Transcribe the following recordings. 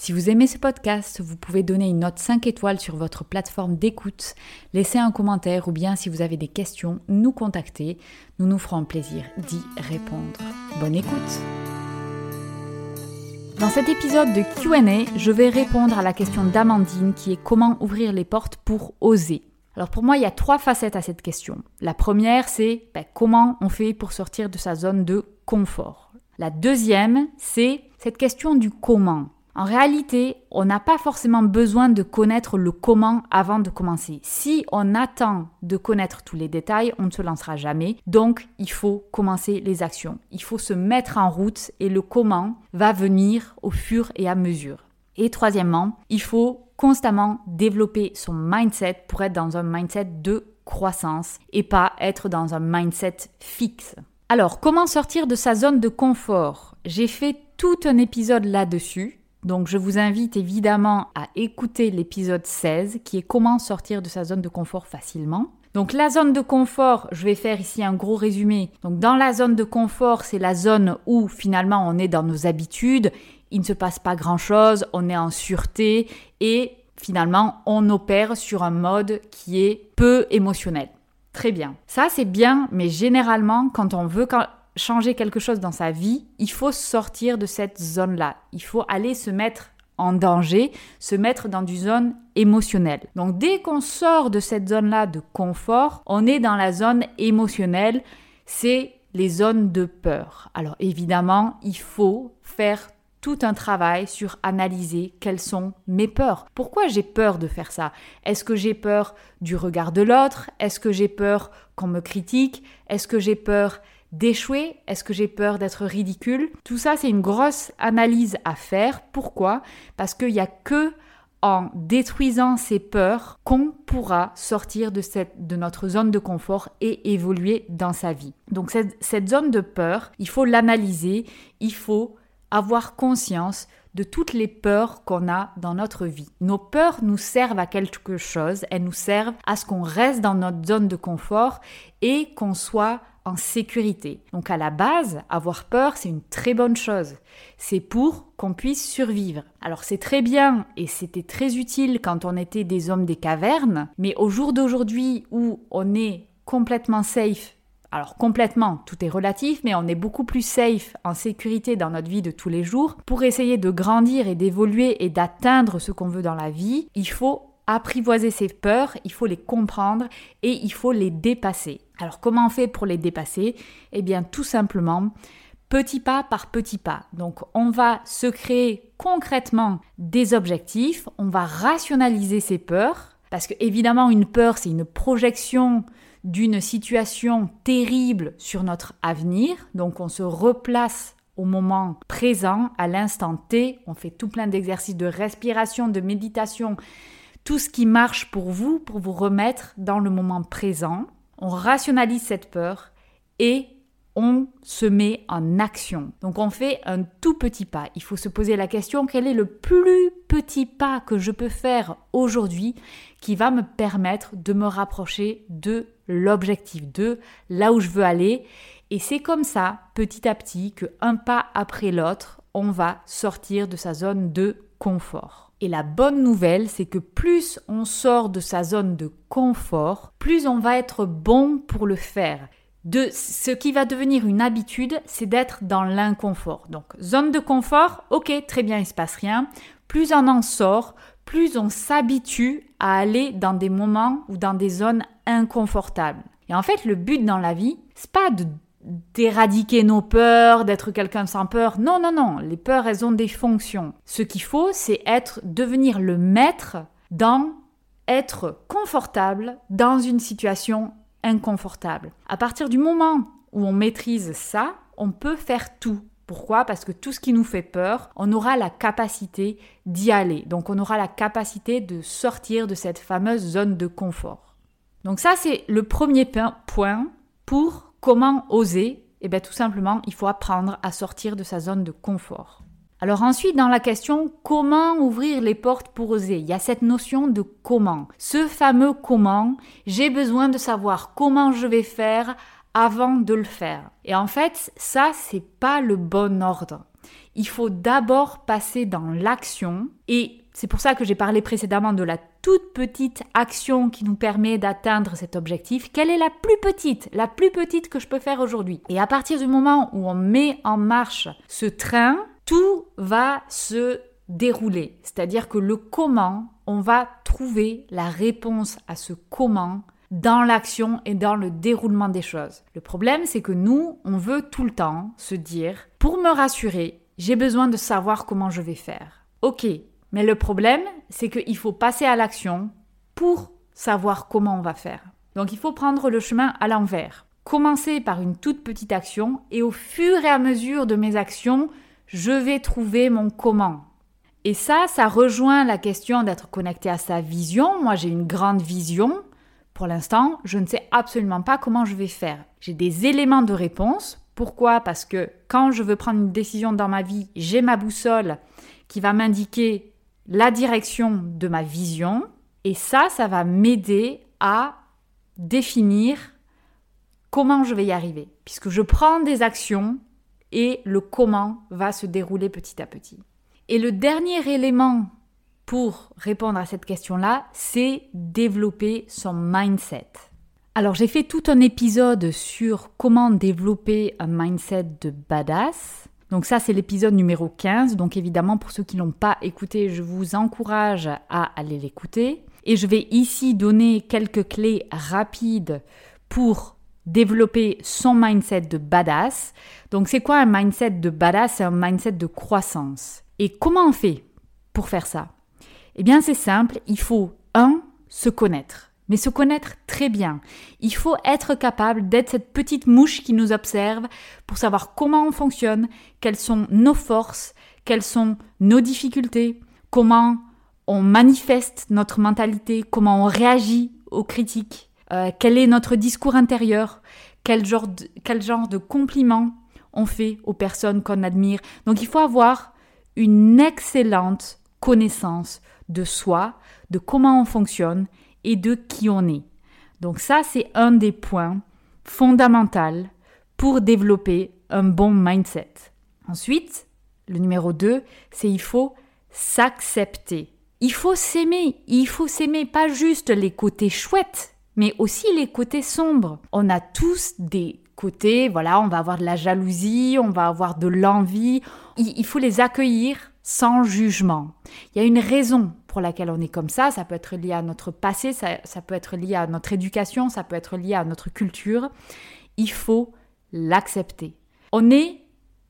Si vous aimez ce podcast, vous pouvez donner une note 5 étoiles sur votre plateforme d'écoute, laisser un commentaire ou bien si vous avez des questions, nous contacter. Nous nous ferons plaisir d'y répondre. Bonne écoute Dans cet épisode de QA, je vais répondre à la question d'Amandine qui est comment ouvrir les portes pour oser. Alors pour moi, il y a trois facettes à cette question. La première, c'est ben, comment on fait pour sortir de sa zone de confort? La deuxième, c'est cette question du comment. En réalité, on n'a pas forcément besoin de connaître le comment avant de commencer. Si on attend de connaître tous les détails, on ne se lancera jamais. Donc, il faut commencer les actions. Il faut se mettre en route et le comment va venir au fur et à mesure. Et troisièmement, il faut constamment développer son mindset pour être dans un mindset de croissance et pas être dans un mindset fixe. Alors, comment sortir de sa zone de confort? J'ai fait tout un épisode là-dessus. Donc je vous invite évidemment à écouter l'épisode 16 qui est comment sortir de sa zone de confort facilement. Donc la zone de confort, je vais faire ici un gros résumé. Donc dans la zone de confort, c'est la zone où finalement on est dans nos habitudes, il ne se passe pas grand-chose, on est en sûreté et finalement on opère sur un mode qui est peu émotionnel. Très bien. Ça c'est bien, mais généralement quand on veut changer quelque chose dans sa vie, il faut sortir de cette zone-là. Il faut aller se mettre en danger, se mettre dans une zone émotionnelle. Donc dès qu'on sort de cette zone-là de confort, on est dans la zone émotionnelle, c'est les zones de peur. Alors évidemment, il faut faire tout un travail sur analyser quelles sont mes peurs. Pourquoi j'ai peur de faire ça? Est-ce que j'ai peur du regard de l'autre? Est-ce que j'ai peur qu'on me critique? Est-ce que j'ai peur d'échouer Est-ce que j'ai peur d'être ridicule? Tout ça, c'est une grosse analyse à faire. Pourquoi? Parce qu'il n'y a que en détruisant ces peurs qu'on pourra sortir de, cette, de notre zone de confort et évoluer dans sa vie. Donc cette, cette zone de peur, il faut l'analyser, il faut avoir conscience de toutes les peurs qu'on a dans notre vie. Nos peurs nous servent à quelque chose, elles nous servent à ce qu'on reste dans notre zone de confort et qu'on soit en sécurité. Donc à la base, avoir peur, c'est une très bonne chose. C'est pour qu'on puisse survivre. Alors c'est très bien et c'était très utile quand on était des hommes des cavernes, mais au jour d'aujourd'hui où on est complètement safe, alors complètement, tout est relatif, mais on est beaucoup plus safe, en sécurité dans notre vie de tous les jours. Pour essayer de grandir et d'évoluer et d'atteindre ce qu'on veut dans la vie, il faut apprivoiser ses peurs, il faut les comprendre et il faut les dépasser. Alors comment on fait pour les dépasser? Eh bien tout simplement petit pas par petit pas. Donc on va se créer concrètement des objectifs, on va rationaliser ses peurs, parce que évidemment une peur c'est une projection d'une situation terrible sur notre avenir, donc on se replace au moment présent, à l'instant T, on fait tout plein d'exercices de respiration, de méditation, tout ce qui marche pour vous, pour vous remettre dans le moment présent. On rationalise cette peur et on se met en action. Donc on fait un tout petit pas. Il faut se poser la question quel est le plus petit pas que je peux faire aujourd'hui qui va me permettre de me rapprocher de l'objectif, de là où je veux aller? Et c'est comme ça, petit à petit, que un pas après l'autre, on va sortir de sa zone de confort. Et la bonne nouvelle, c'est que plus on sort de sa zone de confort, plus on va être bon pour le faire de ce qui va devenir une habitude, c'est d'être dans l'inconfort. Donc, zone de confort, ok, très bien, il se passe rien. Plus on en sort, plus on s'habitue à aller dans des moments ou dans des zones inconfortables. Et en fait, le but dans la vie, c'est pas d'éradiquer nos peurs, d'être quelqu'un sans peur. Non, non, non. Les peurs, elles ont des fonctions. Ce qu'il faut, c'est être, devenir le maître dans être confortable dans une situation inconfortable. À partir du moment où on maîtrise ça, on peut faire tout. Pourquoi? Parce que tout ce qui nous fait peur, on aura la capacité d'y aller. Donc on aura la capacité de sortir de cette fameuse zone de confort. Donc ça, c'est le premier point pour comment oser. Eh bien tout simplement, il faut apprendre à sortir de sa zone de confort. Alors ensuite, dans la question comment ouvrir les portes pour oser, il y a cette notion de comment. Ce fameux comment, j'ai besoin de savoir comment je vais faire avant de le faire. Et en fait, ça, c'est pas le bon ordre. Il faut d'abord passer dans l'action et c'est pour ça que j'ai parlé précédemment de la toute petite action qui nous permet d'atteindre cet objectif. Quelle est la plus petite, la plus petite que je peux faire aujourd'hui? Et à partir du moment où on met en marche ce train, tout va se dérouler. C'est-à-dire que le comment, on va trouver la réponse à ce comment dans l'action et dans le déroulement des choses. Le problème, c'est que nous, on veut tout le temps se dire, pour me rassurer, j'ai besoin de savoir comment je vais faire. Ok, mais le problème, c'est qu'il faut passer à l'action pour savoir comment on va faire. Donc il faut prendre le chemin à l'envers. Commencer par une toute petite action et au fur et à mesure de mes actions, je vais trouver mon comment. Et ça, ça rejoint la question d'être connecté à sa vision. Moi, j'ai une grande vision. Pour l'instant, je ne sais absolument pas comment je vais faire. J'ai des éléments de réponse. Pourquoi? Parce que quand je veux prendre une décision dans ma vie, j'ai ma boussole qui va m'indiquer la direction de ma vision. Et ça, ça va m'aider à définir comment je vais y arriver. Puisque je prends des actions et le comment va se dérouler petit à petit. Et le dernier élément pour répondre à cette question-là, c'est développer son mindset. Alors j'ai fait tout un épisode sur comment développer un mindset de badass. Donc ça c'est l'épisode numéro 15. Donc évidemment pour ceux qui n'ont pas écouté, je vous encourage à aller l'écouter. Et je vais ici donner quelques clés rapides pour développer son mindset de badass. Donc c'est quoi un mindset de badass? C'est un mindset de croissance. Et comment on fait pour faire ça? Eh bien c'est simple, il faut un se connaître. Mais se connaître très bien. Il faut être capable d'être cette petite mouche qui nous observe pour savoir comment on fonctionne, quelles sont nos forces, quelles sont nos difficultés, comment on manifeste notre mentalité, comment on réagit aux critiques, euh, quel est notre discours intérieur, quel genre, de, quel genre de compliments on fait aux personnes qu'on admire? Donc il faut avoir une excellente connaissance de soi, de comment on fonctionne et de qui on est. Donc ça, c'est un des points fondamentaux pour développer un bon mindset. Ensuite, le numéro 2, c'est il faut s'accepter. Il faut s'aimer. Il faut s'aimer pas juste les côtés chouettes mais aussi les côtés sombres. On a tous des côtés, voilà, on va avoir de la jalousie, on va avoir de l'envie. Il, faut les accueillir sans jugement. Il y a une raison pour laquelle on est comme ça. Ça peut être lié à notre passé, ça, ça peut être lié à notre éducation, ça peut être lié à notre culture. Il faut l'accepter. On est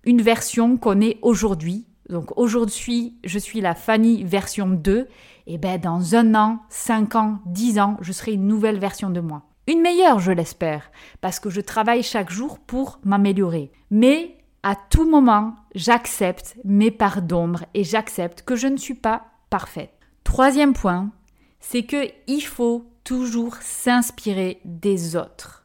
une version qu'on est aujourd'hui. Donc aujourd'hui, je suis la Fanny version 2 et ben dans un an, cinq ans, dix ans, je serai une nouvelle version de moi. Une meilleure, je l'espère, parce que je travaille chaque jour pour m'améliorer. Mais à tout moment, j'accepte mes parts d'ombre et j'accepte que je ne suis pas parfaite. Troisième point, c'est que il faut toujours s'inspirer des autres.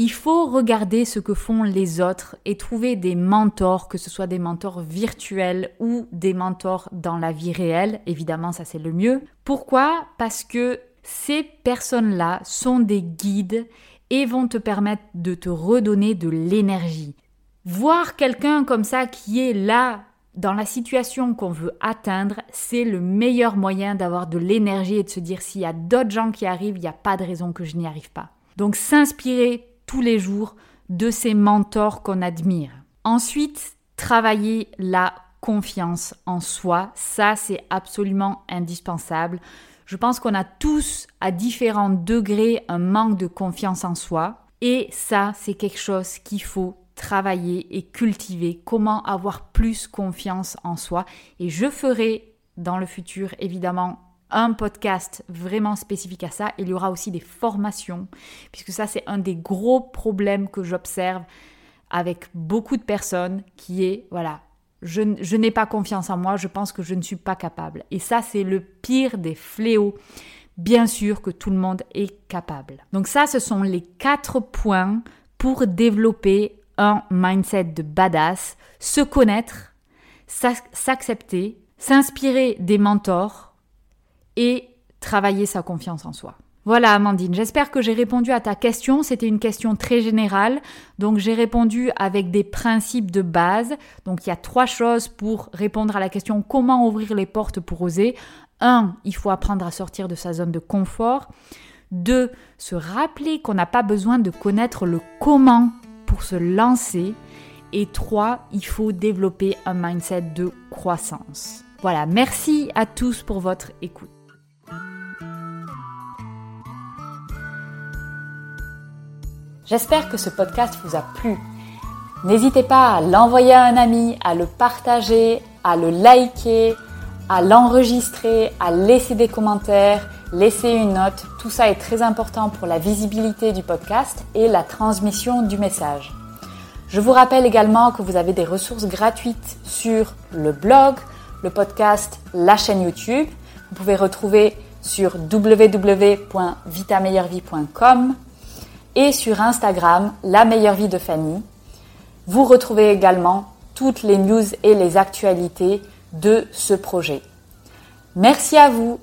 Il faut regarder ce que font les autres et trouver des mentors, que ce soit des mentors virtuels ou des mentors dans la vie réelle. Évidemment, ça c'est le mieux. Pourquoi? Parce que ces personnes-là sont des guides et vont te permettre de te redonner de l'énergie. Voir quelqu'un comme ça qui est là dans la situation qu'on veut atteindre, c'est le meilleur moyen d'avoir de l'énergie et de se dire s'il y a d'autres gens qui arrivent, il n'y a pas de raison que je n'y arrive pas. Donc s'inspirer tous les jours de ces mentors qu'on admire. Ensuite, travailler la confiance en soi, ça c'est absolument indispensable. Je pense qu'on a tous à différents degrés un manque de confiance en soi et ça c'est quelque chose qu'il faut travailler et cultiver, comment avoir plus confiance en soi. Et je ferai dans le futur, évidemment, un podcast vraiment spécifique à ça. Il y aura aussi des formations, puisque ça, c'est un des gros problèmes que j'observe avec beaucoup de personnes, qui est, voilà, je, je n'ai pas confiance en moi, je pense que je ne suis pas capable. Et ça, c'est le pire des fléaux. Bien sûr que tout le monde est capable. Donc ça, ce sont les quatre points pour développer un mindset de badass, se connaître, s'accepter, s'inspirer des mentors et travailler sa confiance en soi. Voilà Amandine, j'espère que j'ai répondu à ta question. C'était une question très générale, donc j'ai répondu avec des principes de base. Donc il y a trois choses pour répondre à la question comment ouvrir les portes pour oser. Un, il faut apprendre à sortir de sa zone de confort. Deux, se rappeler qu'on n'a pas besoin de connaître le comment pour se lancer. Et trois, il faut développer un mindset de croissance. Voilà, merci à tous pour votre écoute. J'espère que ce podcast vous a plu. N'hésitez pas à l'envoyer à un ami, à le partager, à le liker, à l'enregistrer, à laisser des commentaires laissez une note. Tout ça est très important pour la visibilité du podcast et la transmission du message. Je vous rappelle également que vous avez des ressources gratuites sur le blog, le podcast, la chaîne YouTube. Vous pouvez retrouver sur www.vitameilleurvie.com et sur Instagram, la meilleure vie de Fanny. Vous retrouvez également toutes les news et les actualités de ce projet. Merci à vous